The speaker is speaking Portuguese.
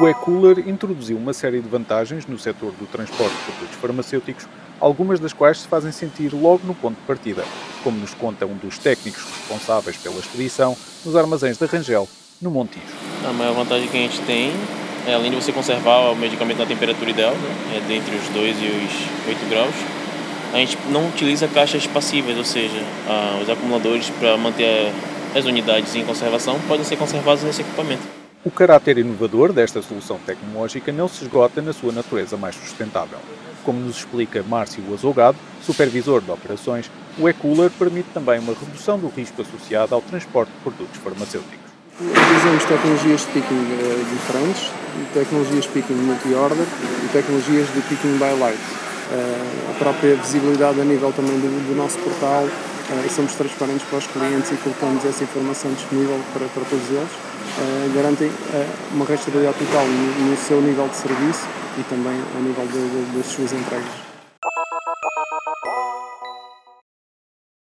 O e-cooler introduziu uma série de vantagens no setor do transporte de produtos farmacêuticos, algumas das quais se fazem sentir logo no ponto de partida, como nos conta um dos técnicos responsáveis pela expedição nos armazéns da Rangel, no Montijo. A maior vantagem que a gente tem é, além de você conservar o medicamento na temperatura ideal, né, é entre os 2 e os 8 graus, a gente não utiliza caixas passivas, ou seja, ah, os acumuladores para manter as unidades em conservação podem ser conservados nesse equipamento. O caráter inovador desta solução tecnológica não se esgota na sua natureza mais sustentável. Como nos explica Márcio Azogado, supervisor de operações, o e-cooler permite também uma redução do risco associado ao transporte de produtos farmacêuticos. Utilizamos tecnologias de picking uh, diferentes, tecnologias de picking multi-order e tecnologias de picking by light. Uh, a própria visibilidade a nível também do, do nosso portal, uh, somos transparentes para os clientes e colocamos essa informação disponível para, para todos eles. garantem uma rastreabilidade total no, no, seu nível de serviço e também a nível das suas entregas.